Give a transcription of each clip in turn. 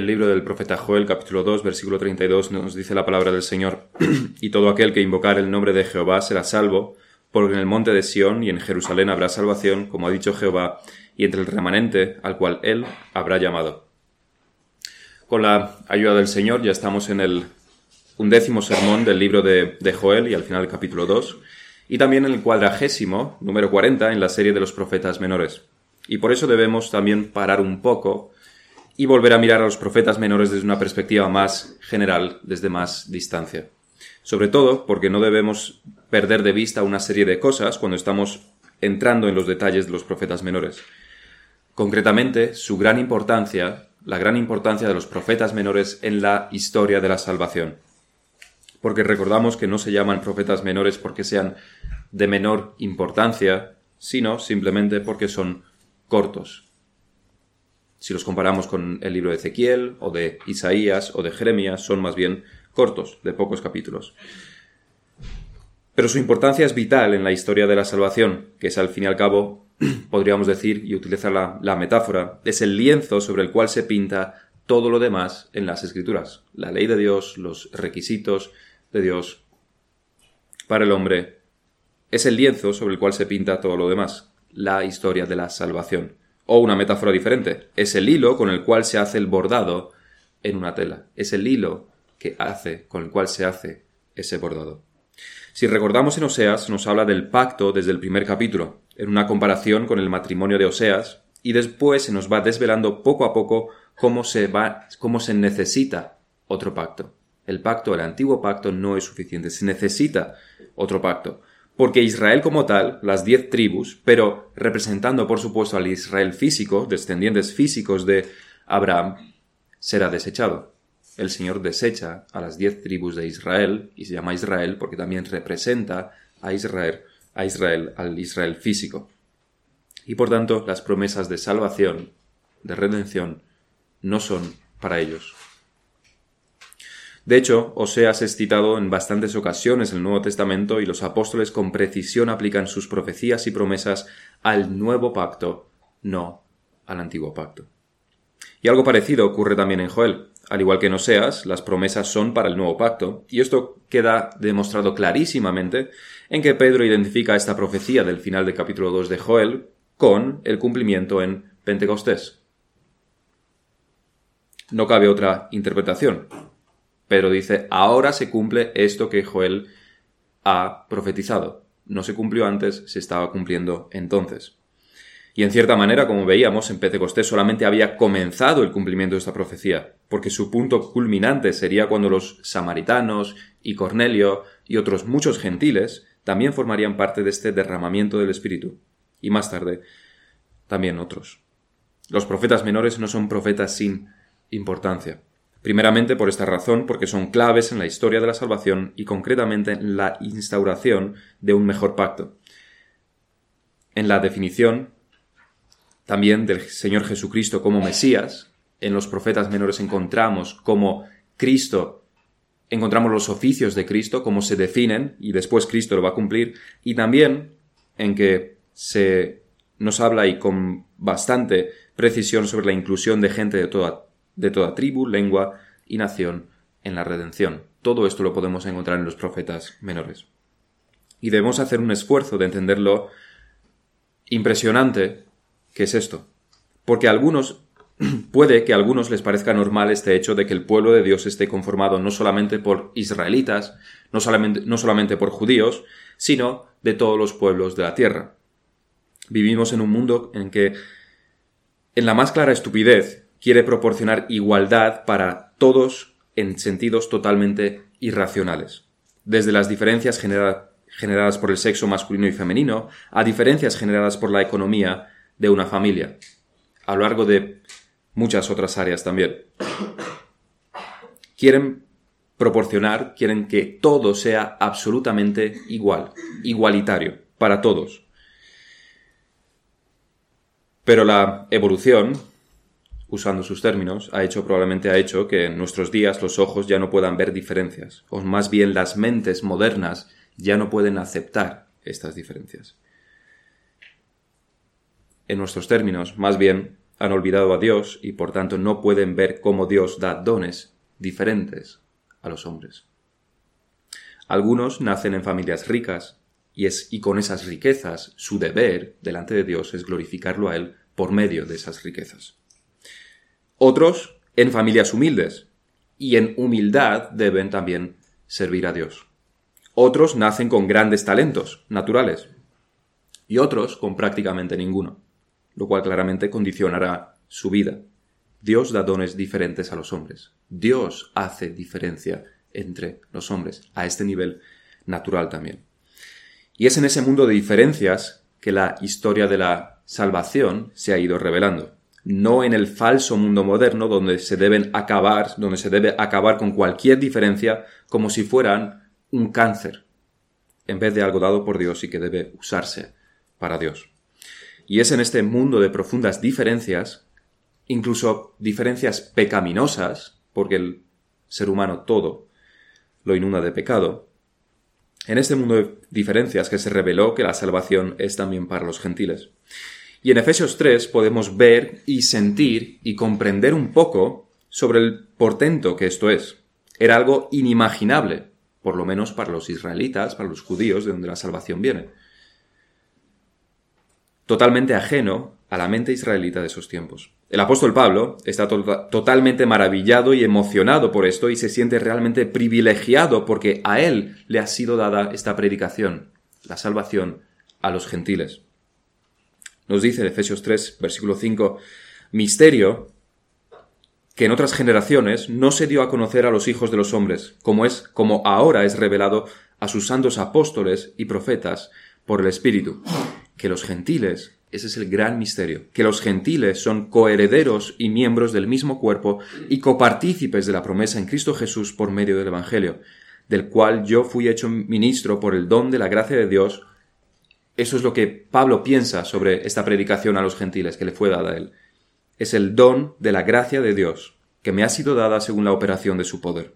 el libro del profeta Joel, capítulo 2, versículo 32, nos dice la palabra del Señor, y todo aquel que invocar el nombre de Jehová será salvo, porque en el monte de Sión y en Jerusalén habrá salvación, como ha dicho Jehová, y entre el remanente al cual él habrá llamado. Con la ayuda del Señor ya estamos en el undécimo sermón del libro de, de Joel y al final del capítulo 2, y también en el cuadragésimo, número 40, en la serie de los profetas menores. Y por eso debemos también parar un poco y volver a mirar a los profetas menores desde una perspectiva más general, desde más distancia. Sobre todo porque no debemos perder de vista una serie de cosas cuando estamos entrando en los detalles de los profetas menores. Concretamente, su gran importancia, la gran importancia de los profetas menores en la historia de la salvación. Porque recordamos que no se llaman profetas menores porque sean de menor importancia, sino simplemente porque son cortos. Si los comparamos con el libro de Ezequiel o de Isaías o de Jeremías, son más bien cortos, de pocos capítulos. Pero su importancia es vital en la historia de la salvación, que es al fin y al cabo, podríamos decir, y utilizar la, la metáfora, es el lienzo sobre el cual se pinta todo lo demás en las escrituras. La ley de Dios, los requisitos de Dios para el hombre, es el lienzo sobre el cual se pinta todo lo demás, la historia de la salvación. O una metáfora diferente, es el hilo con el cual se hace el bordado en una tela. Es el hilo que hace, con el cual se hace ese bordado. Si recordamos en Oseas, nos habla del pacto desde el primer capítulo, en una comparación con el matrimonio de Oseas, y después se nos va desvelando poco a poco cómo se va, cómo se necesita otro pacto. El pacto, el antiguo pacto, no es suficiente, se necesita otro pacto porque Israel como tal, las diez tribus, pero representando por supuesto al Israel físico, descendientes físicos de Abraham, será desechado. El Señor desecha a las diez tribus de Israel, y se llama Israel porque también representa a Israel, a Israel, al Israel físico. Y por tanto, las promesas de salvación, de redención, no son para ellos. De hecho, Oseas es citado en bastantes ocasiones en el Nuevo Testamento y los apóstoles con precisión aplican sus profecías y promesas al nuevo pacto, no al antiguo pacto. Y algo parecido ocurre también en Joel. Al igual que en Oseas, las promesas son para el nuevo pacto, y esto queda demostrado clarísimamente en que Pedro identifica esta profecía del final del capítulo 2 de Joel con el cumplimiento en Pentecostés. No cabe otra interpretación. Pero dice, ahora se cumple esto que Joel ha profetizado. No se cumplió antes, se estaba cumpliendo entonces. Y en cierta manera, como veíamos, en Pentecostés solamente había comenzado el cumplimiento de esta profecía, porque su punto culminante sería cuando los samaritanos y Cornelio y otros muchos gentiles también formarían parte de este derramamiento del Espíritu. Y más tarde, también otros. Los profetas menores no son profetas sin importancia. Primeramente por esta razón, porque son claves en la historia de la salvación y concretamente en la instauración de un mejor pacto. En la definición también del Señor Jesucristo como Mesías, en los profetas menores encontramos como Cristo, encontramos los oficios de Cristo, cómo se definen, y después Cristo lo va a cumplir, y también en que se nos habla y con bastante precisión sobre la inclusión de gente de toda de toda tribu, lengua y nación en la redención. Todo esto lo podemos encontrar en los profetas menores. Y debemos hacer un esfuerzo de entender lo impresionante que es esto. Porque a algunos, puede que a algunos les parezca normal este hecho de que el pueblo de Dios esté conformado no solamente por israelitas, no solamente, no solamente por judíos, sino de todos los pueblos de la tierra. Vivimos en un mundo en que, en la más clara estupidez, quiere proporcionar igualdad para todos en sentidos totalmente irracionales. Desde las diferencias generadas por el sexo masculino y femenino a diferencias generadas por la economía de una familia, a lo largo de muchas otras áreas también. Quieren proporcionar, quieren que todo sea absolutamente igual, igualitario, para todos. Pero la evolución, usando sus términos, ha hecho, probablemente ha hecho que en nuestros días los ojos ya no puedan ver diferencias, o más bien las mentes modernas ya no pueden aceptar estas diferencias. En nuestros términos, más bien, han olvidado a Dios y por tanto no pueden ver cómo Dios da dones diferentes a los hombres. Algunos nacen en familias ricas y, es, y con esas riquezas su deber delante de Dios es glorificarlo a Él por medio de esas riquezas. Otros en familias humildes y en humildad deben también servir a Dios. Otros nacen con grandes talentos naturales y otros con prácticamente ninguno, lo cual claramente condicionará su vida. Dios da dones diferentes a los hombres. Dios hace diferencia entre los hombres, a este nivel natural también. Y es en ese mundo de diferencias que la historia de la salvación se ha ido revelando. No en el falso mundo moderno donde se deben acabar, donde se debe acabar con cualquier diferencia como si fueran un cáncer, en vez de algo dado por Dios y que debe usarse para Dios. Y es en este mundo de profundas diferencias, incluso diferencias pecaminosas, porque el ser humano todo lo inunda de pecado, en este mundo de diferencias que se reveló que la salvación es también para los gentiles. Y en Efesios 3 podemos ver y sentir y comprender un poco sobre el portento que esto es. Era algo inimaginable, por lo menos para los israelitas, para los judíos, de donde la salvación viene. Totalmente ajeno a la mente israelita de esos tiempos. El apóstol Pablo está totalmente maravillado y emocionado por esto y se siente realmente privilegiado porque a él le ha sido dada esta predicación, la salvación a los gentiles. Nos dice en Efesios 3, versículo 5, misterio que en otras generaciones no se dio a conocer a los hijos de los hombres, como es, como ahora es revelado a sus santos apóstoles y profetas por el Espíritu, que los gentiles ese es el gran misterio, que los gentiles son coherederos y miembros del mismo cuerpo y copartícipes de la promesa en Cristo Jesús por medio del Evangelio, del cual yo fui hecho ministro por el don de la gracia de Dios. Eso es lo que Pablo piensa sobre esta predicación a los gentiles que le fue dada a él. Es el don de la gracia de Dios, que me ha sido dada según la operación de su poder.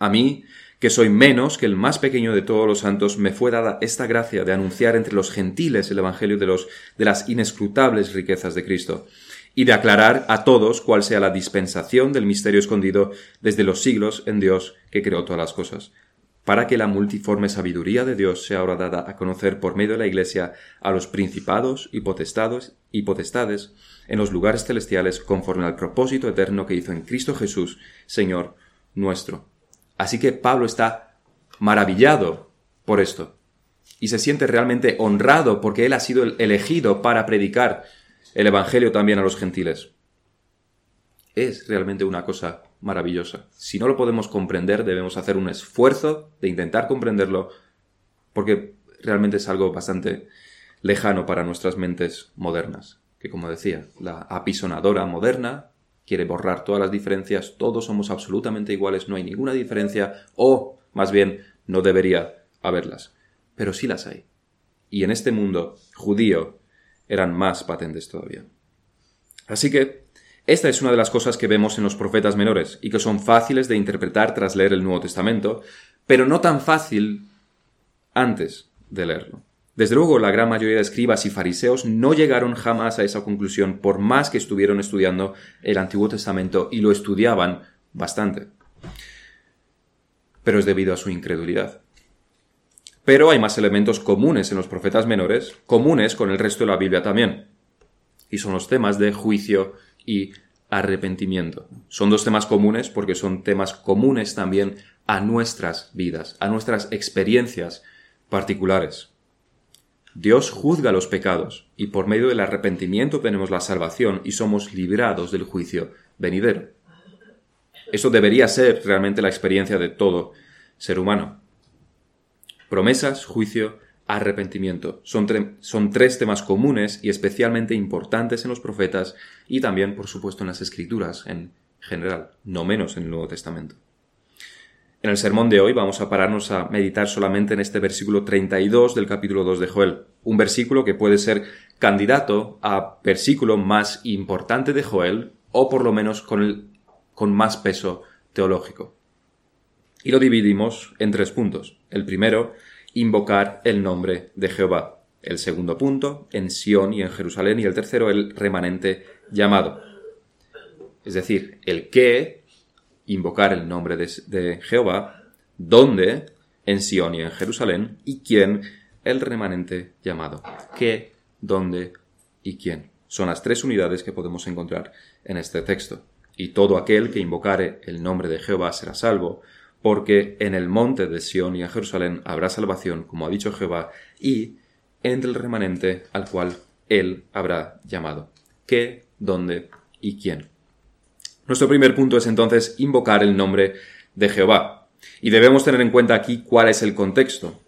A mí, que soy menos que el más pequeño de todos los santos, me fue dada esta gracia de anunciar entre los gentiles el Evangelio de, los, de las inescrutables riquezas de Cristo, y de aclarar a todos cuál sea la dispensación del misterio escondido desde los siglos en Dios que creó todas las cosas, para que la multiforme sabiduría de Dios sea ahora dada a conocer por medio de la Iglesia a los principados y potestados y potestades en los lugares celestiales conforme al propósito eterno que hizo en Cristo Jesús, Señor nuestro Así que Pablo está maravillado por esto y se siente realmente honrado porque él ha sido elegido para predicar el Evangelio también a los gentiles. Es realmente una cosa maravillosa. Si no lo podemos comprender, debemos hacer un esfuerzo de intentar comprenderlo porque realmente es algo bastante lejano para nuestras mentes modernas, que como decía, la apisonadora moderna quiere borrar todas las diferencias, todos somos absolutamente iguales, no hay ninguna diferencia, o más bien no debería haberlas. Pero sí las hay. Y en este mundo judío eran más patentes todavía. Así que esta es una de las cosas que vemos en los profetas menores y que son fáciles de interpretar tras leer el Nuevo Testamento, pero no tan fácil antes de leerlo. Desde luego, la gran mayoría de escribas y fariseos no llegaron jamás a esa conclusión, por más que estuvieron estudiando el Antiguo Testamento y lo estudiaban bastante. Pero es debido a su incredulidad. Pero hay más elementos comunes en los profetas menores, comunes con el resto de la Biblia también. Y son los temas de juicio y arrepentimiento. Son dos temas comunes porque son temas comunes también a nuestras vidas, a nuestras experiencias particulares. Dios juzga los pecados y por medio del arrepentimiento tenemos la salvación y somos librados del juicio venidero. Eso debería ser realmente la experiencia de todo ser humano. Promesas, juicio, arrepentimiento. Son, son, tres temas comunes y especialmente importantes en los profetas y también, por supuesto, en las escrituras en general, no menos en el Nuevo Testamento. En el sermón de hoy vamos a pararnos a meditar solamente en este versículo 32 del capítulo 2 de Joel, un versículo que puede ser candidato a versículo más importante de Joel o por lo menos con, con más peso teológico. Y lo dividimos en tres puntos. El primero, invocar el nombre de Jehová. El segundo punto, en Sión y en Jerusalén. Y el tercero, el remanente llamado. Es decir, el qué, invocar el nombre de, de Jehová, dónde, en Sion y en Jerusalén, y quién, el remanente llamado. ¿Qué, dónde y quién? Son las tres unidades que podemos encontrar en este texto. Y todo aquel que invocare el nombre de Jehová será salvo, porque en el monte de Sión y en Jerusalén habrá salvación, como ha dicho Jehová, y entre el remanente al cual él habrá llamado. ¿Qué, dónde y quién? Nuestro primer punto es entonces invocar el nombre de Jehová. Y debemos tener en cuenta aquí cuál es el contexto,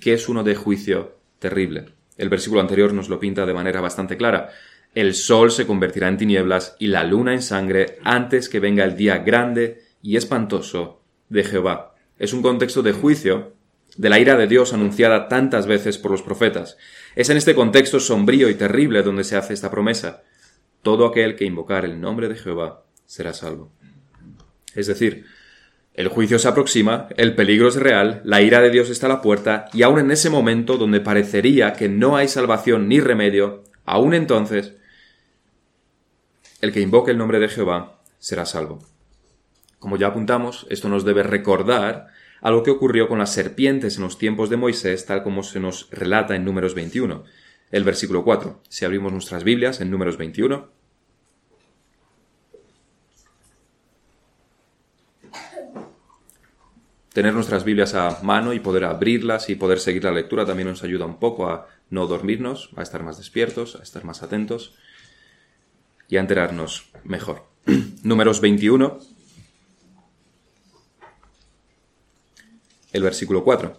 que es uno de juicio terrible. El versículo anterior nos lo pinta de manera bastante clara. El sol se convertirá en tinieblas y la luna en sangre antes que venga el día grande y espantoso de Jehová. Es un contexto de juicio de la ira de Dios anunciada tantas veces por los profetas. Es en este contexto sombrío y terrible donde se hace esta promesa. Todo aquel que invocar el nombre de Jehová será salvo. Es decir, el juicio se aproxima, el peligro es real, la ira de Dios está a la puerta, y aun en ese momento donde parecería que no hay salvación ni remedio, aun entonces, el que invoque el nombre de Jehová será salvo. Como ya apuntamos, esto nos debe recordar algo que ocurrió con las serpientes en los tiempos de Moisés, tal como se nos relata en Números 21, el versículo 4. Si abrimos nuestras Biblias en Números 21, tener nuestras Biblias a mano y poder abrirlas y poder seguir la lectura también nos ayuda un poco a no dormirnos, a estar más despiertos, a estar más atentos y a enterarnos mejor. Números 21, el versículo 4.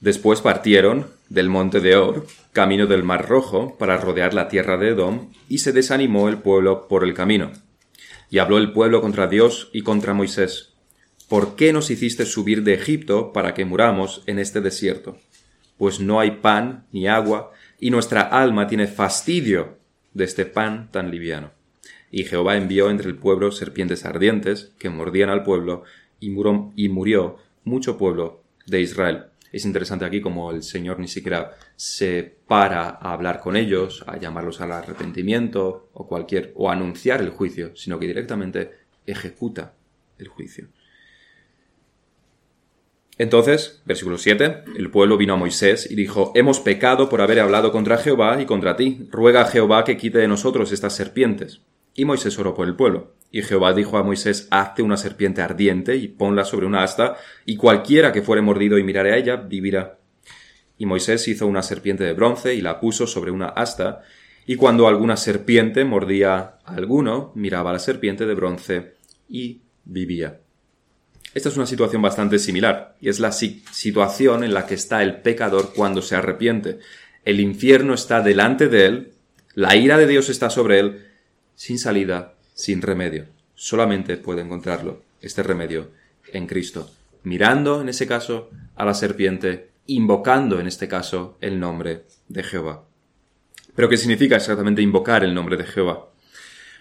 Después partieron del monte de Or, camino del Mar Rojo, para rodear la tierra de Edom, y se desanimó el pueblo por el camino. Y habló el pueblo contra Dios y contra Moisés. ¿Por qué nos hiciste subir de Egipto para que muramos en este desierto? Pues no hay pan ni agua, y nuestra alma tiene fastidio de este pan tan liviano. Y Jehová envió entre el pueblo serpientes ardientes que mordían al pueblo, y murió, mucho pueblo de Israel. Es interesante aquí como el Señor ni siquiera se para a hablar con ellos, a llamarlos al arrepentimiento o cualquier o a anunciar el juicio, sino que directamente ejecuta el juicio. Entonces, versículo 7, el pueblo vino a Moisés y dijo, Hemos pecado por haber hablado contra Jehová y contra ti. Ruega a Jehová que quite de nosotros estas serpientes. Y Moisés oró por el pueblo. Y Jehová dijo a Moisés, Hazte una serpiente ardiente y ponla sobre una asta, y cualquiera que fuere mordido y mirare a ella, vivirá. Y Moisés hizo una serpiente de bronce y la puso sobre una asta, y cuando alguna serpiente mordía a alguno, miraba a la serpiente de bronce y vivía. Esta es una situación bastante similar, y es la situación en la que está el pecador cuando se arrepiente. El infierno está delante de él, la ira de Dios está sobre él, sin salida, sin remedio. Solamente puede encontrarlo, este remedio, en Cristo, mirando en ese caso a la serpiente, invocando en este caso el nombre de Jehová. Pero ¿qué significa exactamente invocar el nombre de Jehová?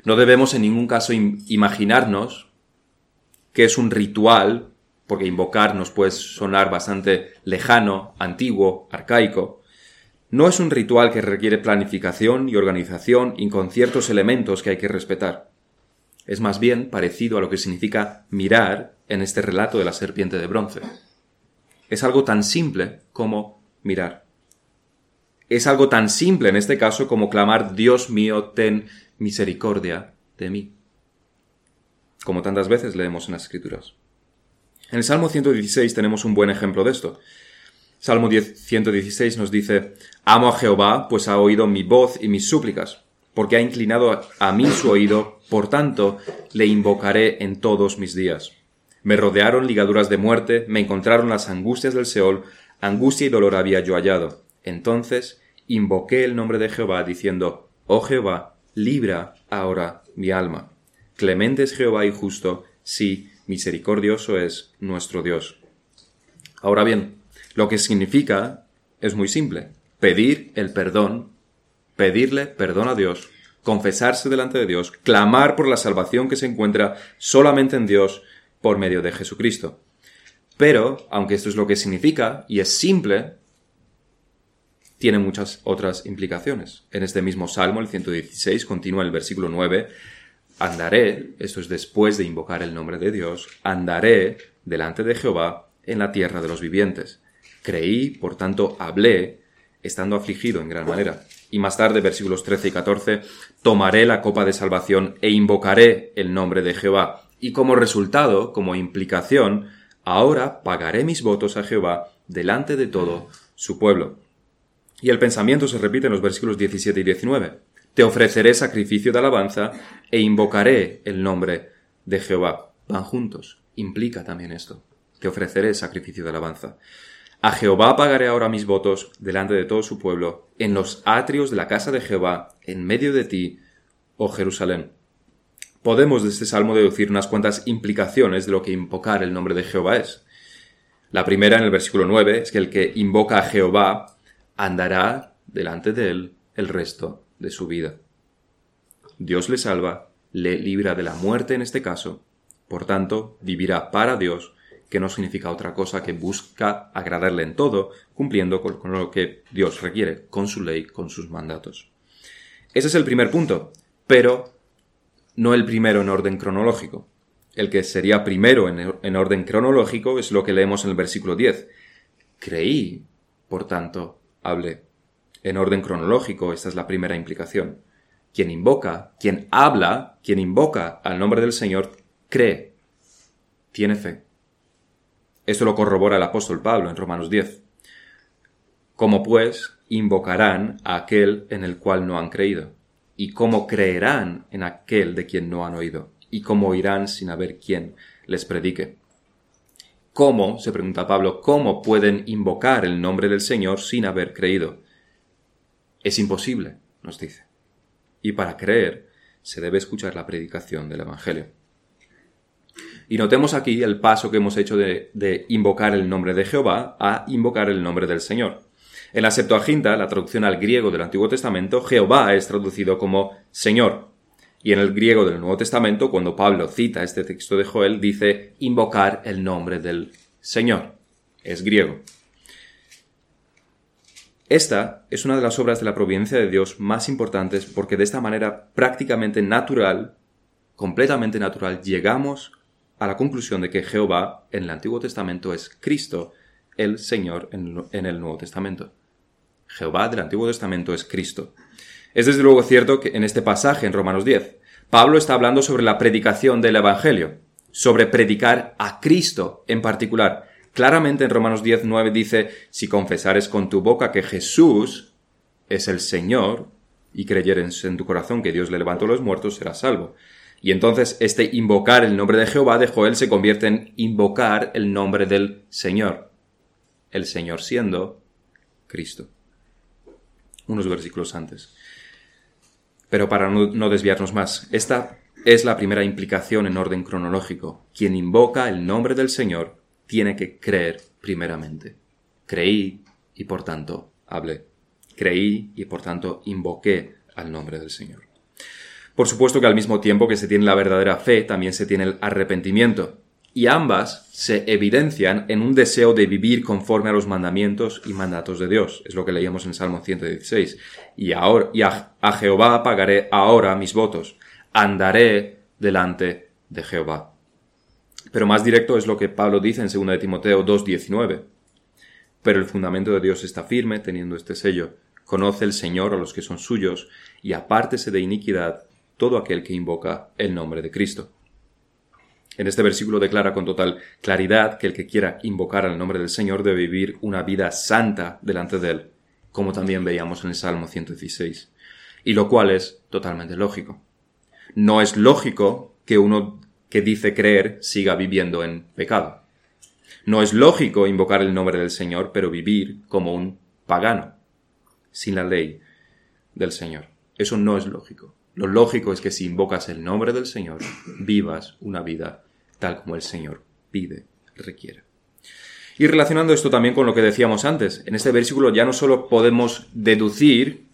No debemos en ningún caso imaginarnos que es un ritual, porque invocar nos puede sonar bastante lejano, antiguo, arcaico. No es un ritual que requiere planificación y organización y con ciertos elementos que hay que respetar. Es más bien parecido a lo que significa mirar en este relato de la serpiente de bronce. Es algo tan simple como mirar. Es algo tan simple en este caso como clamar Dios mío, ten misericordia de mí como tantas veces leemos en las Escrituras. En el Salmo 116 tenemos un buen ejemplo de esto. Salmo 116 nos dice, Amo a Jehová, pues ha oído mi voz y mis súplicas, porque ha inclinado a mí su oído, por tanto, le invocaré en todos mis días. Me rodearon ligaduras de muerte, me encontraron las angustias del Seol, angustia y dolor había yo hallado. Entonces invoqué el nombre de Jehová, diciendo, Oh Jehová, libra ahora mi alma. Clemente es Jehová y justo, sí, misericordioso es nuestro Dios. Ahora bien, lo que significa es muy simple. Pedir el perdón, pedirle perdón a Dios, confesarse delante de Dios, clamar por la salvación que se encuentra solamente en Dios por medio de Jesucristo. Pero, aunque esto es lo que significa, y es simple, tiene muchas otras implicaciones. En este mismo Salmo, el 116, continúa el versículo 9, andaré, esto es después de invocar el nombre de Dios, andaré delante de Jehová en la tierra de los vivientes. Creí, por tanto, hablé, estando afligido en gran manera. Y más tarde, versículos 13 y 14, tomaré la copa de salvación e invocaré el nombre de Jehová. Y como resultado, como implicación, ahora pagaré mis votos a Jehová delante de todo su pueblo. Y el pensamiento se repite en los versículos 17 y 19. Te ofreceré sacrificio de alabanza e invocaré el nombre de Jehová. Van juntos. Implica también esto. Te ofreceré sacrificio de alabanza. A Jehová pagaré ahora mis votos delante de todo su pueblo, en los atrios de la casa de Jehová, en medio de ti, oh Jerusalén. Podemos de este salmo deducir unas cuantas implicaciones de lo que invocar el nombre de Jehová es. La primera en el versículo 9 es que el que invoca a Jehová andará delante de él el resto de su vida. Dios le salva, le libra de la muerte en este caso, por tanto, vivirá para Dios, que no significa otra cosa que busca agradarle en todo, cumpliendo con, lo que Dios requiere, con su ley, con sus mandatos. Ese es el primer punto, pero no el primero en orden cronológico. El que sería primero en, en orden cronológico es lo que leemos en el versículo 10. Creí, por tanto, hablé. En orden cronológico, esta es la primera implicación. Quien invoca, quien habla, quien invoca al nombre del Señor, cree, tiene fe. Esto lo corrobora el apóstol Pablo en Romanos 10. ¿Cómo pues invocarán a aquel en el cual no han creído? ¿Y cómo creerán en aquel de quien no han oído? ¿Y cómo oirán sin haber quien les predique? ¿Cómo, se pregunta Pablo, cómo pueden invocar el nombre del Señor sin haber creído? Es imposible, nos dice. Y para creer se debe escuchar la predicación del Evangelio. Y notemos aquí el paso que hemos hecho de, invocar el nombre de Jehová a invocar el nombre del Señor. En la Septuaginta, la traducción al griego del Antiguo Testamento, Jehová es traducido como Señor. Y en el griego del Nuevo Testamento, cuando Pablo cita este texto de Joel, dice invocar el nombre del Señor. Es griego. Esta es una de las obras de la providencia de Dios más importantes porque de esta manera prácticamente natural, completamente natural, llegamos a la conclusión de que Jehová en el Antiguo Testamento es Cristo, el Señor en el Nuevo Testamento. Jehová del Antiguo Testamento es Cristo. Es desde luego cierto que en este pasaje, en Romanos 10, Pablo está hablando sobre la predicación del Evangelio, sobre predicar a Cristo en particular. Claramente en Romanos 10, 9 dice, si confesares con tu boca que Jesús es el Señor y creyeres en tu corazón que Dios le levantó los muertos, serás salvo. Y entonces este invocar el nombre de Jehová de Joel se convierte en invocar el nombre del Señor. El Señor siendo Cristo. Unos versículos antes. Pero para no, desviarnos más, esta es la primera implicación en orden cronológico. Quien invoca el nombre del Señor tiene que creer primeramente. Creí y por tanto hablé. Creí y por tanto invoqué al nombre del Señor. Por supuesto que al mismo tiempo que se tiene la verdadera fe, también se tiene el arrepentimiento. Y ambas se evidencian en un deseo de vivir conforme a los mandamientos y mandatos de Dios. Es lo que leíamos en Salmo 116. Y, ahora, y a, a Jehová pagaré ahora mis votos. Andaré delante de Jehová. Pero más directo es lo que Pablo dice en 2 de Timoteo 2.19. Pero el fundamento de Dios está firme, teniendo este sello. Conoce el Señor a los que son suyos, y apártese de iniquidad todo aquel que invoca el nombre de Cristo. En este versículo declara con total claridad que el que quiera invocar al nombre del Señor debe vivir una vida santa delante de Él, como también veíamos en el Salmo 116, y lo cual es totalmente lógico. No es lógico que uno que dice creer siga viviendo en pecado. No es lógico invocar el nombre del Señor, pero vivir como un pagano, sin la ley del Señor. Eso no es lógico. Lo lógico es que si invocas el nombre del Señor, vivas una vida tal como el Señor pide, requiere. Y relacionando esto también con lo que decíamos antes, en este versículo ya no solo podemos deducir,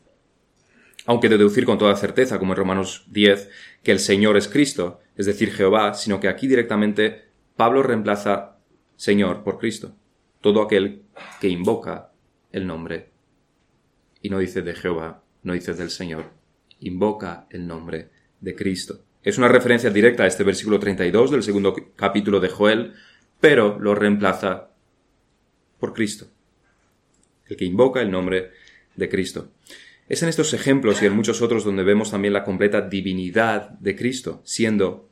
aunque deducir con toda certeza, como en Romanos 10, que el Señor es Cristo, es decir, Jehová, sino que aquí directamente Pablo reemplaza Señor por Cristo, todo aquel que invoca el nombre y no dice de Jehová, no dice del Señor. Invoca el nombre de Cristo. Es una referencia directa a este versículo 32 del segundo capítulo de Joel, pero lo reemplaza por Cristo. El que invoca el nombre de Cristo. Es en estos ejemplos y en muchos otros donde vemos también la completa divinidad de Cristo, siendo,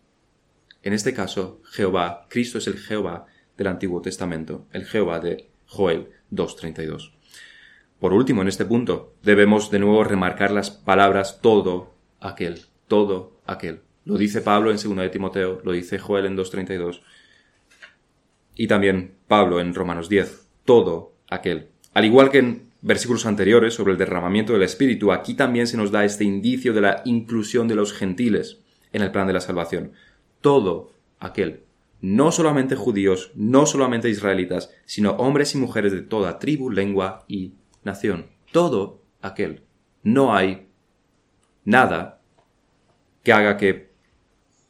en este caso, Jehová. Cristo es el Jehová del Antiguo Testamento, el Jehová de Joel 2.32. Por último, en este punto, debemos de nuevo remarcar las palabras todo aquel, todo aquel. Lo dice Pablo en 2 de Timoteo, lo dice Joel en 2.32 y también Pablo en Romanos 10, todo aquel. Al igual que en versículos anteriores sobre el derramamiento del Espíritu, aquí también se nos da este indicio de la inclusión de los gentiles en el plan de la salvación. Todo aquel, no solamente judíos, no solamente israelitas, sino hombres y mujeres de toda tribu, lengua y nación. Todo aquel. No hay nada que haga que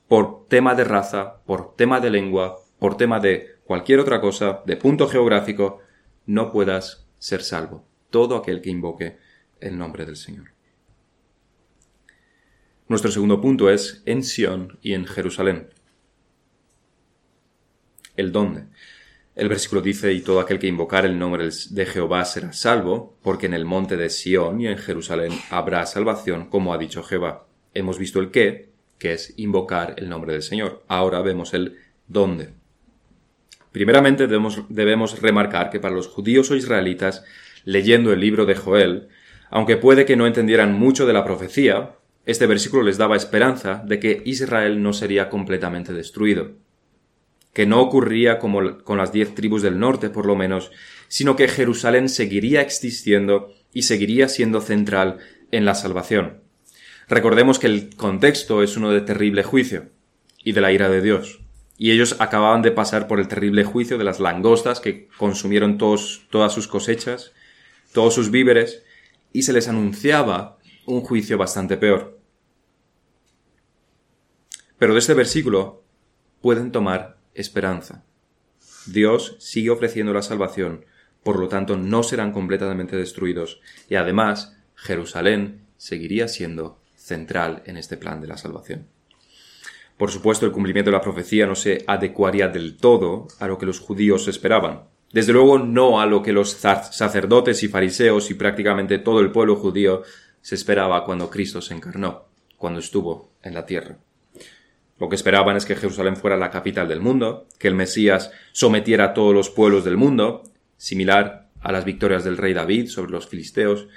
por tema de raza, por tema de lengua, por tema de cualquier otra cosa, de punto geográfico, no puedas ser salvo todo aquel que invoque el nombre del Señor. Nuestro segundo punto es en Sión y en Jerusalén. El dónde. El versículo dice, y todo aquel que invocar el nombre de Jehová será salvo, porque en el monte de Sión y en Jerusalén habrá salvación, como ha dicho Jehová. Hemos visto el qué, que es invocar el nombre del Señor. Ahora vemos el dónde. Primeramente debemos, debemos remarcar que para los judíos o israelitas leyendo el libro de Joel, aunque puede que no entendieran mucho de la profecía, este versículo les daba esperanza de que Israel no sería completamente destruido, que no ocurría como con las diez tribus del norte por lo menos, sino que Jerusalén seguiría existiendo y seguiría siendo central en la salvación. Recordemos que el contexto es uno de terrible juicio y de la ira de Dios. Y ellos acababan de pasar por el terrible juicio de las langostas que consumieron todos, todas sus cosechas todos sus víveres, y se les anunciaba un juicio bastante peor. Pero de este versículo pueden tomar esperanza. Dios sigue ofreciendo la salvación, por lo tanto no serán completamente destruidos, y además Jerusalén seguiría siendo central en este plan de la salvación. Por supuesto, el cumplimiento de la profecía no se adecuaría del todo a lo que los judíos esperaban. Desde luego no a lo que los sacerdotes y fariseos y prácticamente todo el pueblo judío se esperaba cuando Cristo se encarnó, cuando estuvo en la tierra. Lo que esperaban es que Jerusalén fuera la capital del mundo, que el Mesías sometiera a todos los pueblos del mundo, similar a las victorias del rey David sobre los filisteos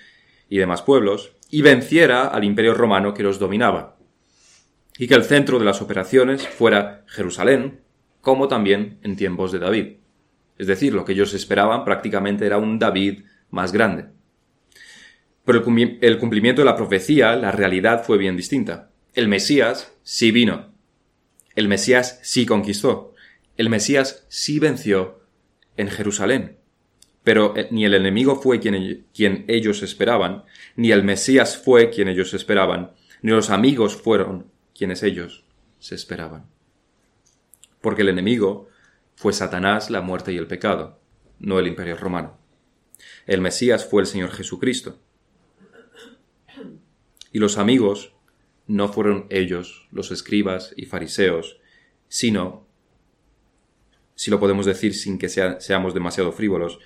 y demás pueblos, y venciera al imperio romano que los dominaba, y que el centro de las operaciones fuera Jerusalén, como también en tiempos de David. Es decir, lo que ellos esperaban prácticamente era un David más grande. Pero el cumplimiento de la profecía, la realidad fue bien distinta. El Mesías sí vino. El Mesías sí conquistó. El Mesías sí venció en Jerusalén. Pero eh, ni el enemigo fue quien, quien ellos esperaban, ni el Mesías fue quien ellos esperaban, ni los amigos fueron quienes ellos se esperaban. Porque el enemigo fue Satanás la muerte y el pecado, no el imperio romano. El Mesías fue el Señor Jesucristo. Y los amigos no fueron ellos, los escribas y fariseos, sino, si lo podemos decir sin que seamos demasiado frívolos,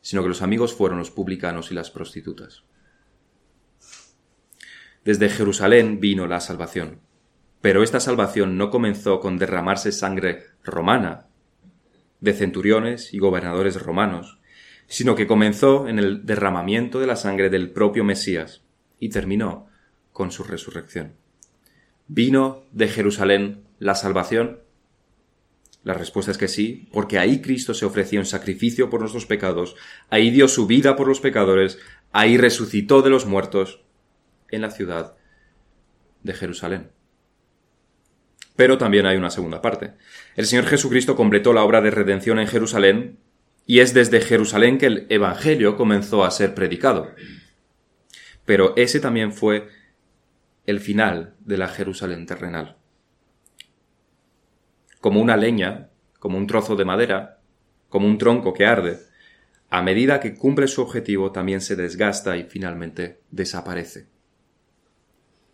sino que los amigos fueron los publicanos y las prostitutas. Desde Jerusalén vino la salvación, pero esta salvación no comenzó con derramarse sangre romana, de centuriones y gobernadores romanos, sino que comenzó en el derramamiento de la sangre del propio Mesías y terminó con su resurrección. ¿Vino de Jerusalén la salvación? La respuesta es que sí, porque ahí Cristo se ofreció en sacrificio por nuestros pecados, ahí dio su vida por los pecadores, ahí resucitó de los muertos, en la ciudad de Jerusalén. Pero también hay una segunda parte. El Señor Jesucristo completó la obra de redención en Jerusalén y es desde Jerusalén que el Evangelio comenzó a ser predicado. Pero ese también fue el final de la Jerusalén terrenal. Como una leña, como un trozo de madera, como un tronco que arde, a medida que cumple su objetivo también se desgasta y finalmente desaparece.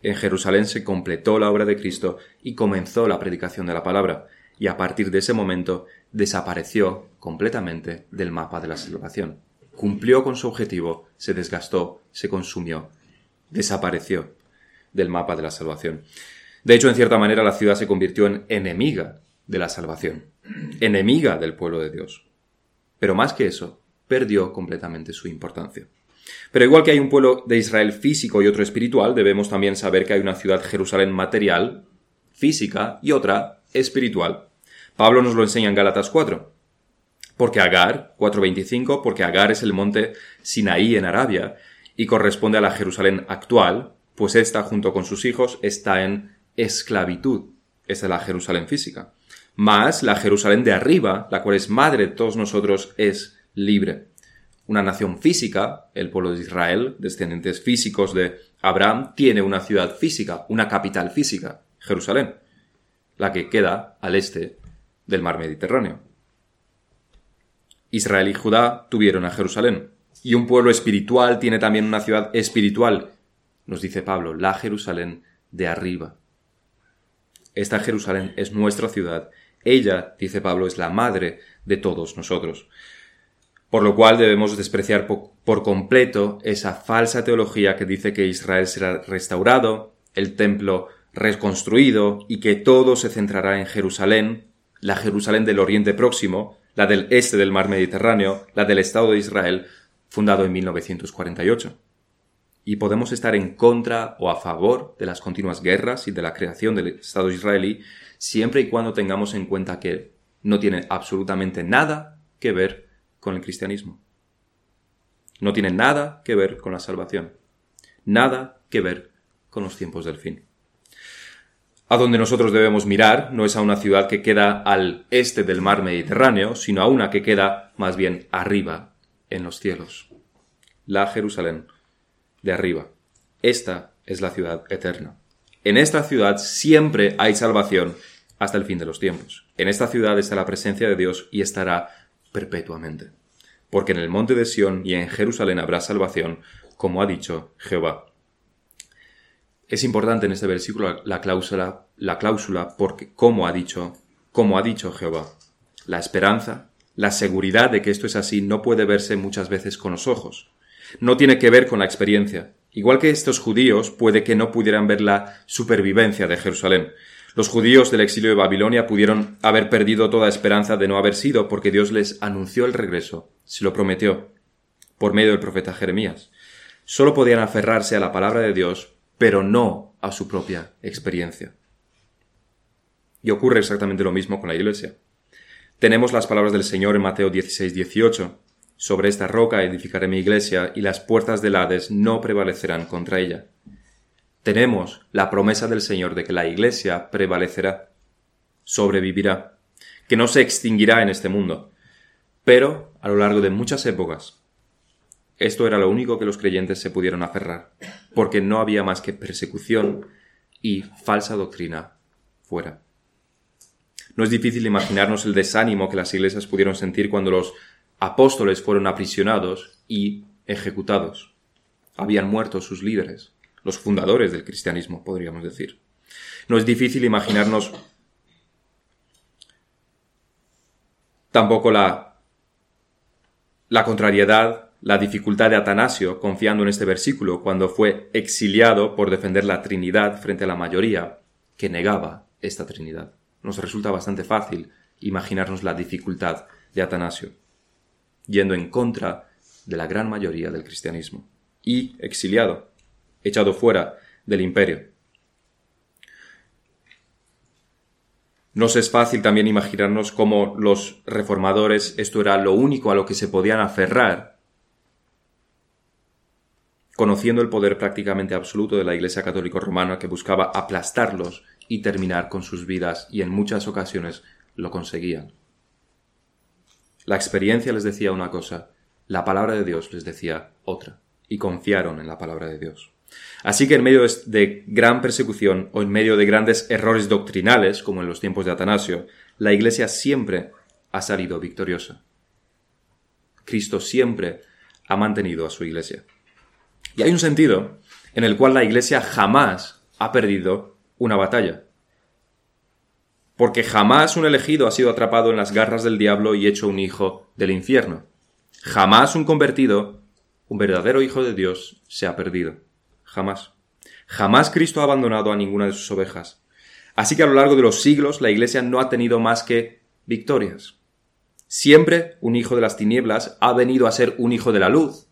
En Jerusalén se completó la obra de Cristo y comenzó la predicación de la palabra, y a partir de ese momento desapareció completamente del mapa de la salvación. Cumplió con su objetivo, se desgastó, se consumió, desapareció del mapa de la salvación. De hecho, en cierta manera, la ciudad se convirtió en enemiga de la salvación, enemiga del pueblo de Dios. Pero más que eso, perdió completamente su importancia. Pero igual que hay un pueblo de Israel físico y otro espiritual, debemos también saber que hay una ciudad Jerusalén material, física, y otra espiritual. Pablo nos lo enseña en Gálatas 4. Porque Agar, 4.25, porque Agar es el monte Sinaí en Arabia y corresponde a la Jerusalén actual, pues ésta, junto con sus hijos, está en esclavitud. Esta es la Jerusalén física. Más la Jerusalén de arriba, la cual es madre de todos nosotros, es libre. Una nación física, el pueblo de Israel, descendientes físicos de Abraham, tiene una ciudad física, una capital física, Jerusalén, la que queda al este del mar Mediterráneo. Israel y Judá tuvieron a Jerusalén. Y un pueblo espiritual tiene también una ciudad espiritual, nos dice Pablo, la Jerusalén de arriba. Esta Jerusalén es nuestra ciudad. Ella, dice Pablo, es la madre de todos nosotros. Por lo cual debemos despreciar por completo esa falsa teología que dice que Israel será restaurado, el templo reconstruido y que todo se centrará en Jerusalén, la Jerusalén del Oriente Próximo, la del este del mar Mediterráneo, la del Estado de Israel, fundado en 1948. Y podemos estar en contra o a favor de las continuas guerras y de la creación del Estado israelí, siempre y cuando tengamos en cuenta que no tiene absolutamente nada que ver con el cristianismo. No tiene nada que ver con la salvación. Nada que ver con los tiempos del fin. A donde nosotros debemos mirar no es a una ciudad que queda al este del mar Mediterráneo, sino a una que queda más bien arriba, en los cielos. La Jerusalén de arriba. Esta es la ciudad eterna. En esta ciudad siempre hay salvación hasta el fin de los tiempos. En esta ciudad está la presencia de Dios y estará perpetuamente. Porque en el monte de Sión y en Jerusalén habrá salvación, como ha dicho Jehová. Es importante en este versículo la cláusula, la cláusula porque como ha dicho, como ha dicho Jehová. La esperanza, la seguridad de que esto es así no puede verse muchas veces con los ojos. No tiene que ver con la experiencia. Igual que estos judíos puede que no pudieran ver la supervivencia de Jerusalén. Los judíos del exilio de Babilonia pudieron haber perdido toda esperanza de no haber sido porque Dios les anunció el regreso, se lo prometió, por medio del profeta Jeremías. Solo podían aferrarse a la palabra de Dios pero no a su propia experiencia. Y ocurre exactamente lo mismo con la Iglesia. Tenemos las palabras del Señor en Mateo 16, 18. Sobre esta roca edificaré mi iglesia y las puertas del Hades no prevalecerán contra ella. Tenemos la promesa del Señor de que la iglesia prevalecerá, sobrevivirá, que no se extinguirá en este mundo. Pero, a lo largo de muchas épocas, esto era lo único que los creyentes se pudieron aferrar, porque no había más que persecución y falsa doctrina fuera. No es difícil imaginarnos el desánimo que las iglesias pudieron sentir cuando los apóstoles fueron aprisionados y ejecutados. Habían muerto sus líderes, los fundadores del cristianismo, podríamos decir. No es difícil imaginarnos tampoco la, contrariedad la dificultad de Atanasio confiando en este versículo cuando fue exiliado por defender la Trinidad frente a la mayoría que negaba esta Trinidad. Nos resulta bastante fácil imaginarnos la dificultad de Atanasio, yendo en contra de la gran mayoría del cristianismo, y exiliado, echado fuera del imperio. Nos es fácil también imaginarnos cómo los reformadores esto era lo único a lo que se podían aferrar conociendo el poder prácticamente absoluto de la Iglesia católica romana que buscaba aplastarlos y terminar con sus vidas y en muchas ocasiones lo conseguían. La experiencia les decía una cosa, la palabra de Dios les decía otra, y confiaron en la palabra de Dios. Así que en medio de gran persecución o en medio de grandes errores doctrinales, como en los tiempos de Atanasio, la Iglesia siempre ha salido victoriosa. Cristo siempre ha mantenido a su iglesia. Y hay un sentido en el cual la iglesia jamás ha perdido una batalla. Porque jamás un elegido ha sido atrapado en las garras del diablo y hecho un hijo del infierno. Jamás un convertido, un verdadero hijo de Dios, se ha perdido. Jamás. Jamás Cristo ha abandonado a ninguna de sus ovejas. Así que a lo largo de los siglos la Iglesia no ha tenido más que victorias. Siempre un hijo de las tinieblas ha venido a ser un hijo de la luz.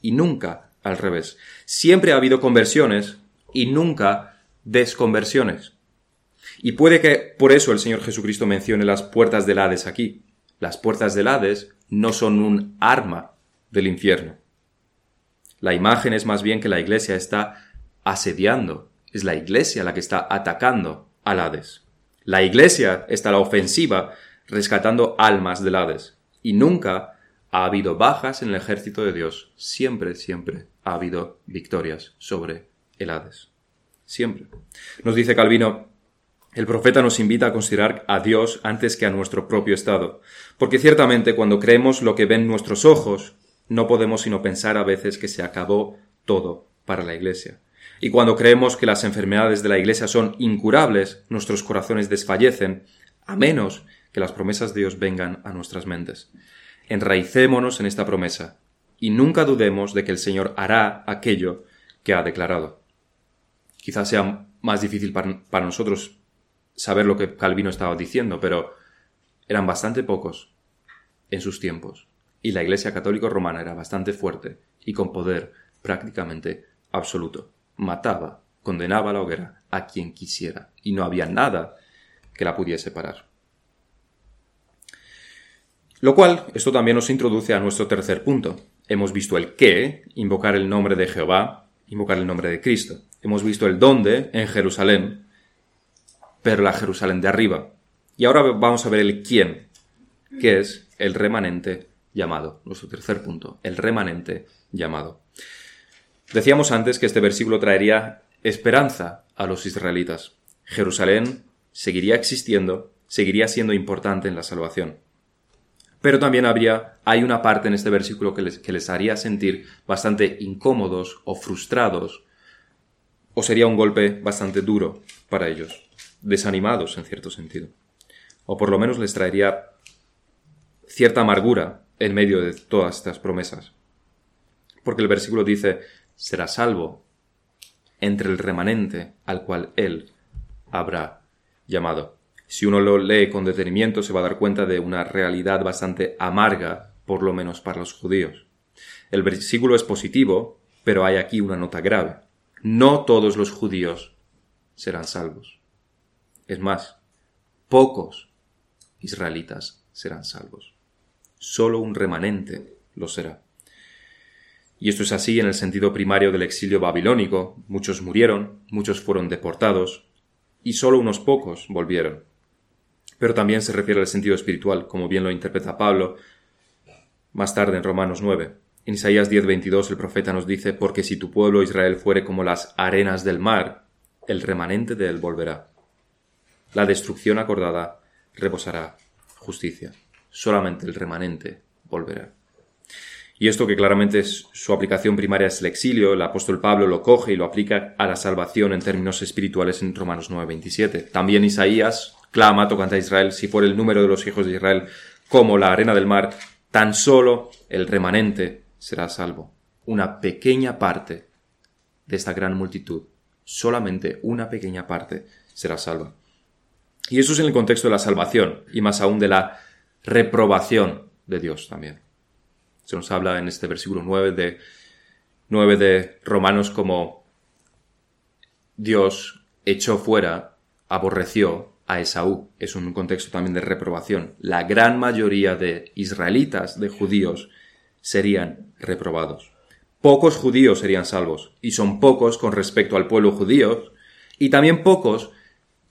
Y nunca al revés. Siempre ha habido conversiones y nunca desconversiones. Y puede que por eso el Señor Jesucristo mencione las puertas del Hades aquí. Las puertas del Hades no son un arma del infierno. La imagen es más bien que la iglesia está asediando, es la iglesia la que está atacando al Hades. La iglesia está a la ofensiva rescatando almas del Hades. Y nunca ha habido bajas en el ejército de Dios. Siempre, siempre ha habido victorias sobre el Hades. Siempre. Nos dice Calvino, el profeta nos invita a considerar a Dios antes que a nuestro propio estado, porque ciertamente cuando creemos lo que ven nuestros ojos, no podemos sino pensar a veces que se acabó todo para la Iglesia. Y cuando creemos que las enfermedades de la Iglesia son incurables, nuestros corazones desfallecen, a menos que las promesas de Dios vengan a nuestras mentes. Enraicémonos en esta promesa, y nunca dudemos de que el Señor hará aquello que ha declarado. Quizás sea más difícil para, para nosotros saber lo que Calvino estaba diciendo, pero eran bastante pocos en sus tiempos, y la Iglesia católica romana era bastante fuerte y con poder prácticamente absoluto. Mataba, condenaba a la hoguera a quien quisiera, y no había nada que la pudiese parar. Lo cual, esto también nos introduce a nuestro tercer punto. Hemos visto el qué, invocar el nombre de Jehová, invocar el nombre de Cristo. Hemos visto el dónde en Jerusalén, pero la Jerusalén de arriba. Y ahora vamos a ver el quién, que es el remanente llamado. Nuestro tercer punto, el remanente llamado. Decíamos antes que este versículo traería esperanza a los israelitas. Jerusalén seguiría existiendo, seguiría siendo importante en la salvación. Pero también habría, hay una parte en este versículo que les, que les haría sentir bastante incómodos o frustrados, o sería un golpe bastante duro para ellos, desanimados en cierto sentido. O por lo menos les traería cierta amargura en medio de todas estas promesas. Porque el versículo dice, será salvo entre el remanente al cual él habrá llamado. Si uno lo lee con detenimiento se va a dar cuenta de una realidad bastante amarga, por lo menos para los judíos. El versículo es positivo, pero hay aquí una nota grave. No todos los judíos serán salvos. Es más, pocos israelitas serán salvos. Solo un remanente lo será. Y esto es así en el sentido primario del exilio babilónico. Muchos murieron, muchos fueron deportados, y solo unos pocos volvieron pero también se refiere al sentido espiritual, como bien lo interpreta Pablo más tarde en Romanos 9. En Isaías 10:22 el profeta nos dice, porque si tu pueblo Israel fuere como las arenas del mar, el remanente de él volverá. La destrucción acordada reposará justicia. Solamente el remanente volverá. Y esto que claramente es su aplicación primaria es el exilio, el apóstol Pablo lo coge y lo aplica a la salvación en términos espirituales en Romanos 9:27. También Isaías clama tocante a Israel, si por el número de los hijos de Israel como la arena del mar, tan solo el remanente será salvo. Una pequeña parte de esta gran multitud, solamente una pequeña parte será salva. Y eso es en el contexto de la salvación, y más aún de la reprobación de Dios también. Se nos habla en este versículo 9 de, 9 de Romanos como Dios echó fuera, aborreció a Esaú. Es un contexto también de reprobación. La gran mayoría de israelitas, de judíos, serían reprobados. Pocos judíos serían salvos, y son pocos con respecto al pueblo judío, y también pocos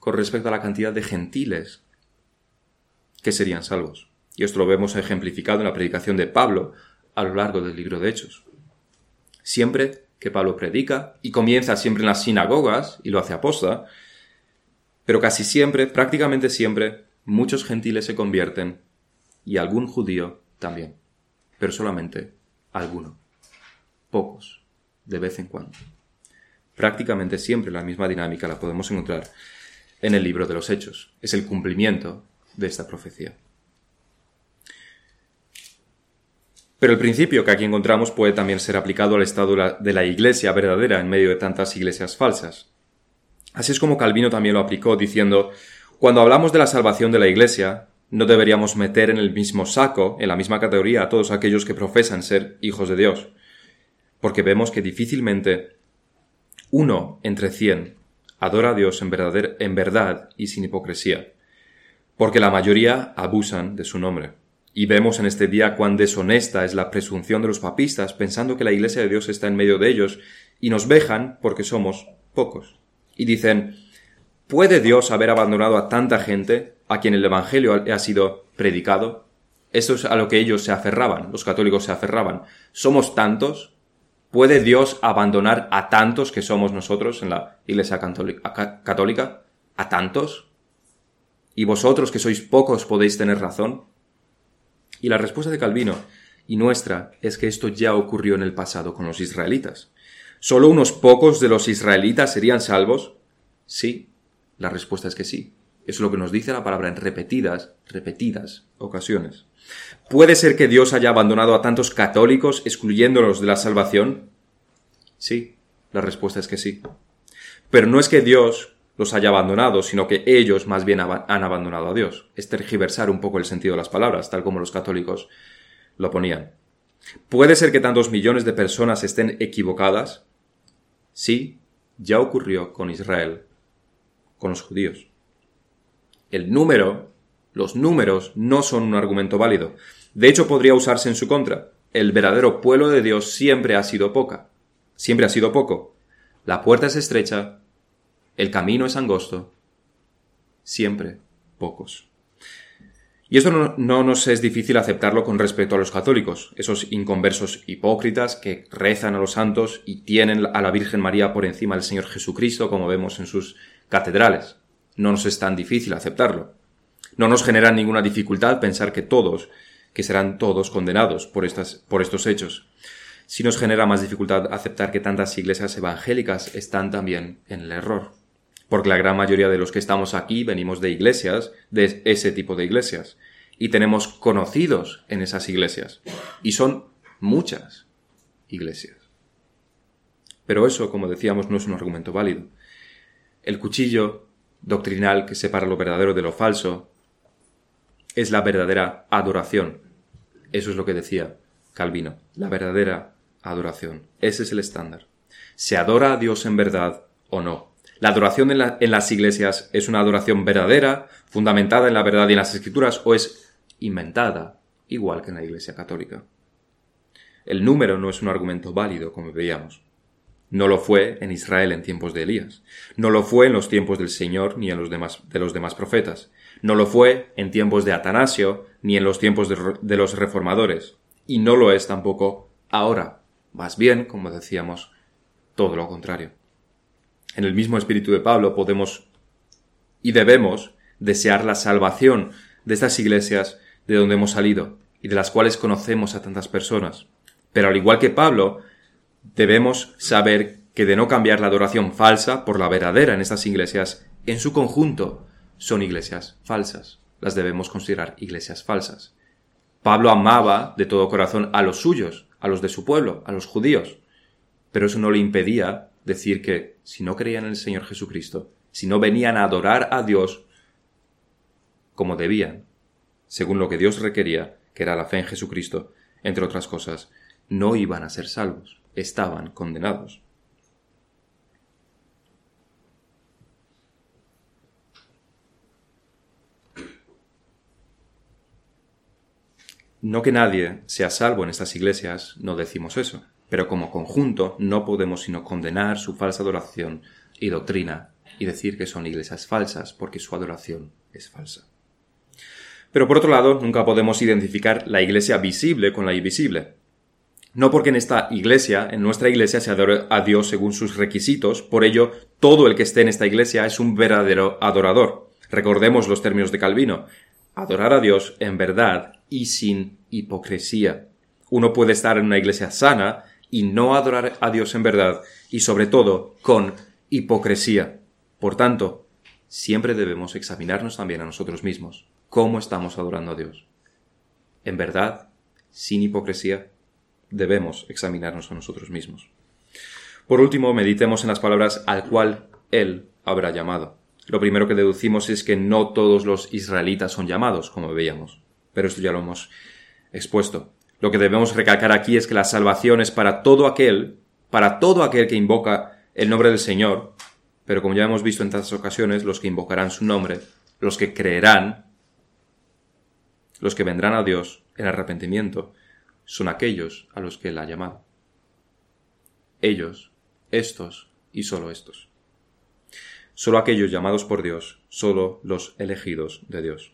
con respecto a la cantidad de gentiles que serían salvos. Y esto lo vemos ejemplificado en la predicación de Pablo a lo largo del libro de Hechos. Siempre que Pablo predica, y comienza siempre en las sinagogas, y lo hace aposta, pero casi siempre, prácticamente siempre, muchos gentiles se convierten y algún judío también. pero solamente alguno. Pocos, de vez en cuando. Prácticamente siempre la misma dinámica la podemos encontrar en el libro de los Hechos. Es el cumplimiento de esta profecía. Pero el principio que aquí encontramos puede también ser aplicado al estado de la iglesia verdadera en medio de tantas iglesias falsas. Así es como Calvino también lo aplicó diciendo, cuando hablamos de la salvación de la iglesia, no deberíamos meter en el mismo saco, en la misma categoría, a todos aquellos que profesan ser hijos de Dios, porque vemos que difícilmente uno entre cien adora a Dios en, verdad y sin hipocresía, porque la mayoría abusan de su nombre. Y vemos en este día cuán deshonesta es la presunción de los papistas, pensando que la Iglesia de Dios está en medio de ellos, y nos vejan porque somos pocos. Y dicen, ¿puede Dios haber abandonado a tanta gente a quien el Evangelio ha sido predicado? Esto es a lo que ellos se aferraban, los católicos se aferraban. ¿Somos tantos? ¿Puede Dios abandonar a tantos que somos nosotros en la Iglesia católica? ¿A tantos? ¿Y vosotros que sois pocos podéis tener razón? Y la respuesta de Calvino y nuestra es que esto ya ocurrió en el pasado con los israelitas. ¿Solo unos pocos de los israelitas serían salvos? Sí, la respuesta es que sí. Es lo que nos dice la palabra en repetidas, repetidas ocasiones. ¿Puede ser que Dios haya abandonado a tantos católicos excluyéndolos de la salvación? Sí, la respuesta es que sí. Pero no es que Dios los haya abandonado, sino que ellos más bien han abandonado a Dios. Es tergiversar un poco el sentido de las palabras, tal como los católicos lo ponían. ¿Puede ser que tantos millones de personas estén equivocadas? Sí, ya ocurrió con Israel, con los judíos. El número, los números no son un argumento válido. De hecho, podría usarse en su contra. El verdadero pueblo de Dios siempre ha sido poca. Siempre ha sido poco. La puerta es estrecha el camino es angosto, siempre pocos. Y eso no, nos es difícil aceptarlo con respecto a los católicos, esos inconversos hipócritas que rezan a los santos y tienen a la Virgen María por encima del Señor Jesucristo, como vemos en sus catedrales. No nos es tan difícil aceptarlo. No nos genera ninguna dificultad pensar que todos, que serán todos condenados por, estas, por estos hechos. Si nos genera más dificultad aceptar que tantas iglesias evangélicas están también en el error porque la gran mayoría de los que estamos aquí venimos de iglesias, de ese tipo de iglesias, y tenemos conocidos en esas iglesias, y son muchas iglesias. Pero eso, como decíamos, no es un argumento válido. El cuchillo doctrinal que separa lo verdadero de lo falso es la verdadera adoración. Eso es lo que decía Calvino, la verdadera adoración. Ese es el estándar. ¿Se adora a Dios en verdad o no? ¿La adoración en, las iglesias es una adoración verdadera, fundamentada en la verdad y en las escrituras, o es inventada, igual que en la iglesia católica? El número no es un argumento válido, como veíamos. No lo fue en Israel en tiempos de Elías. No lo fue en los tiempos del Señor ni en los demás, de los demás profetas. No lo fue en tiempos de Atanasio ni en los tiempos de los reformadores. Y no lo es tampoco ahora. Más bien, como decíamos, todo lo contrario en el mismo espíritu de Pablo podemos y debemos desear la salvación de estas iglesias de donde hemos salido y de las cuales conocemos a tantas personas. Pero al igual que Pablo, debemos saber que de no cambiar la adoración falsa por la verdadera en estas iglesias, en su conjunto son iglesias falsas. Las debemos considerar iglesias falsas. Pablo amaba de todo corazón a los suyos, a los de su pueblo, a los judíos, pero eso no le impedía decir que si no creían en el Señor Jesucristo, si no venían a adorar a Dios como debían, según lo que Dios requería, que era la fe en Jesucristo, entre otras cosas, no iban a ser salvos, estaban condenados. No que nadie sea salvo en estas iglesias, no decimos eso pero como conjunto no podemos sino condenar su falsa adoración y doctrina y decir que son iglesias falsas porque su adoración es falsa. Pero por otro lado, nunca podemos identificar la iglesia visible con la invisible. No porque en esta iglesia, en nuestra iglesia, se adore a Dios según sus requisitos, por ello todo el que esté en esta iglesia es un verdadero adorador. Recordemos los términos de Calvino. Adorar a Dios en verdad y sin hipocresía. Uno puede estar en una iglesia sana y no adorar a Dios en verdad y sobre todo con hipocresía. Por tanto, siempre debemos examinarnos también a nosotros mismos. ¿Cómo estamos adorando a Dios? ¿En verdad? ¿Sin hipocresía? Debemos examinarnos a nosotros mismos. Por último, meditemos en las palabras al cual Él habrá llamado. Lo primero que deducimos es que no todos los israelitas son llamados, como veíamos, pero esto ya lo hemos expuesto. Lo que debemos recalcar aquí es que la salvación es para todo aquel, para todo aquel que invoca el nombre del Señor, pero como ya hemos visto en tantas ocasiones, los que invocarán su nombre, los que creerán, los que vendrán a Dios en arrepentimiento, son aquellos a los que Él ha llamado. Ellos, estos y solo estos. Solo aquellos llamados por Dios, solo los elegidos de Dios.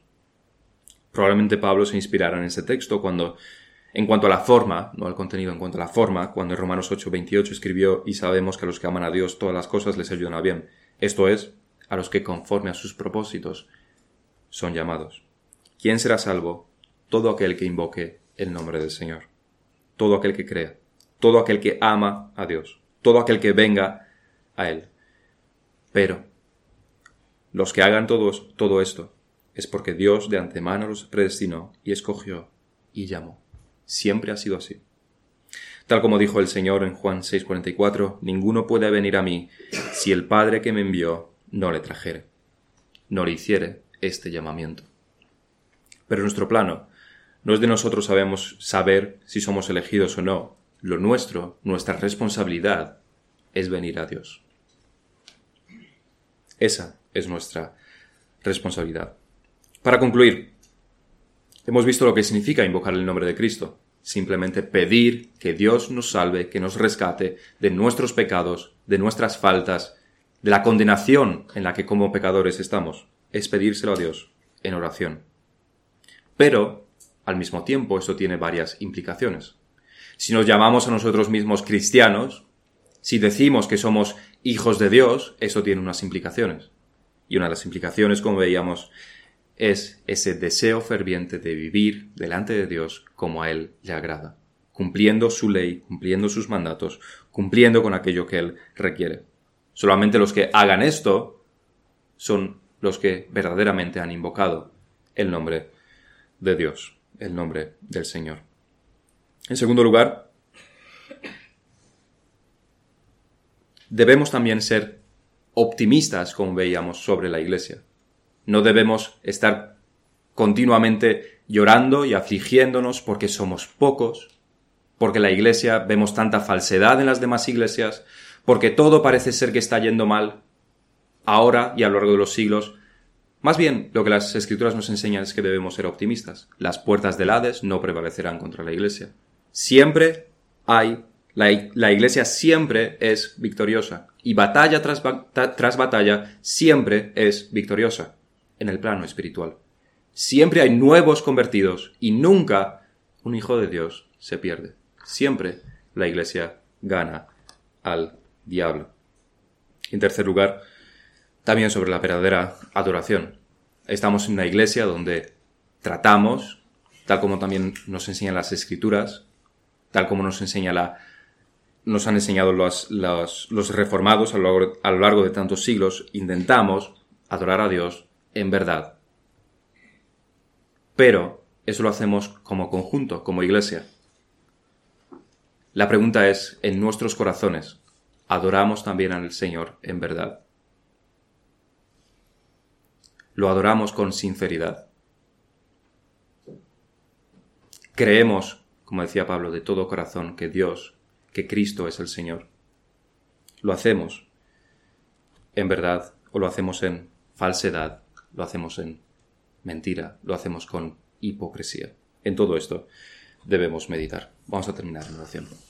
Probablemente Pablo se inspirara en ese texto cuando en cuanto a la forma, no al contenido, en cuanto a la forma, cuando en Romanos 8:28 escribió, y sabemos que a los que aman a Dios todas las cosas les ayudan a bien, esto es, a los que conforme a sus propósitos son llamados. ¿Quién será salvo? Todo aquel que invoque el nombre del Señor, todo aquel que crea, todo aquel que ama a Dios, todo aquel que venga a Él. Pero los que hagan todos, todo esto es porque Dios de antemano los predestinó y escogió y llamó. Siempre ha sido así. Tal como dijo el Señor en Juan 6:44, ninguno puede venir a mí si el Padre que me envió no le trajere, no le hiciere este llamamiento. Pero nuestro plano no es de nosotros sabemos saber si somos elegidos o no. Lo nuestro, nuestra responsabilidad, es venir a Dios. Esa es nuestra responsabilidad. Para concluir, Hemos visto lo que significa invocar el nombre de Cristo. Simplemente pedir que Dios nos salve, que nos rescate de nuestros pecados, de nuestras faltas, de la condenación en la que como pecadores estamos. Es pedírselo a Dios en oración. Pero, al mismo tiempo, esto tiene varias implicaciones. Si nos llamamos a nosotros mismos cristianos, si decimos que somos hijos de Dios, eso tiene unas implicaciones. Y una de las implicaciones, como veíamos, es ese deseo ferviente de vivir delante de Dios como a Él le agrada, cumpliendo su ley, cumpliendo sus mandatos, cumpliendo con aquello que Él requiere. Solamente los que hagan esto son los que verdaderamente han invocado el nombre de Dios, el nombre del Señor. En segundo lugar, debemos también ser optimistas, como veíamos, sobre la Iglesia. No debemos estar continuamente llorando y afligiéndonos porque somos pocos, porque la iglesia vemos tanta falsedad en las demás iglesias, porque todo parece ser que está yendo mal ahora y a lo largo de los siglos. Más bien, lo que las escrituras nos enseñan es que debemos ser optimistas. Las puertas del Hades no prevalecerán contra la iglesia. Siempre hay, la, iglesia siempre es victoriosa. Y batalla tras, tras batalla siempre es victoriosa en el plano espiritual. Siempre hay nuevos convertidos y nunca un hijo de Dios se pierde. Siempre la iglesia gana al diablo. En tercer lugar, también sobre la verdadera adoración. Estamos en una iglesia donde tratamos, tal como también nos enseñan las escrituras, tal como nos enseña la, nos han enseñado los, los, reformados a lo, a lo largo de tantos siglos, intentamos adorar a Dios en verdad. Pero eso lo hacemos como conjunto, como iglesia. La pregunta es, en nuestros corazones, ¿adoramos también al Señor en verdad? ¿Lo adoramos con sinceridad? Creemos, como decía Pablo, de todo corazón que Dios, que Cristo es el Señor. ¿Lo hacemos en verdad o lo hacemos en falsedad lo hacemos en mentira, lo hacemos con hipocresía. En todo esto debemos meditar. Vamos a terminar en oración.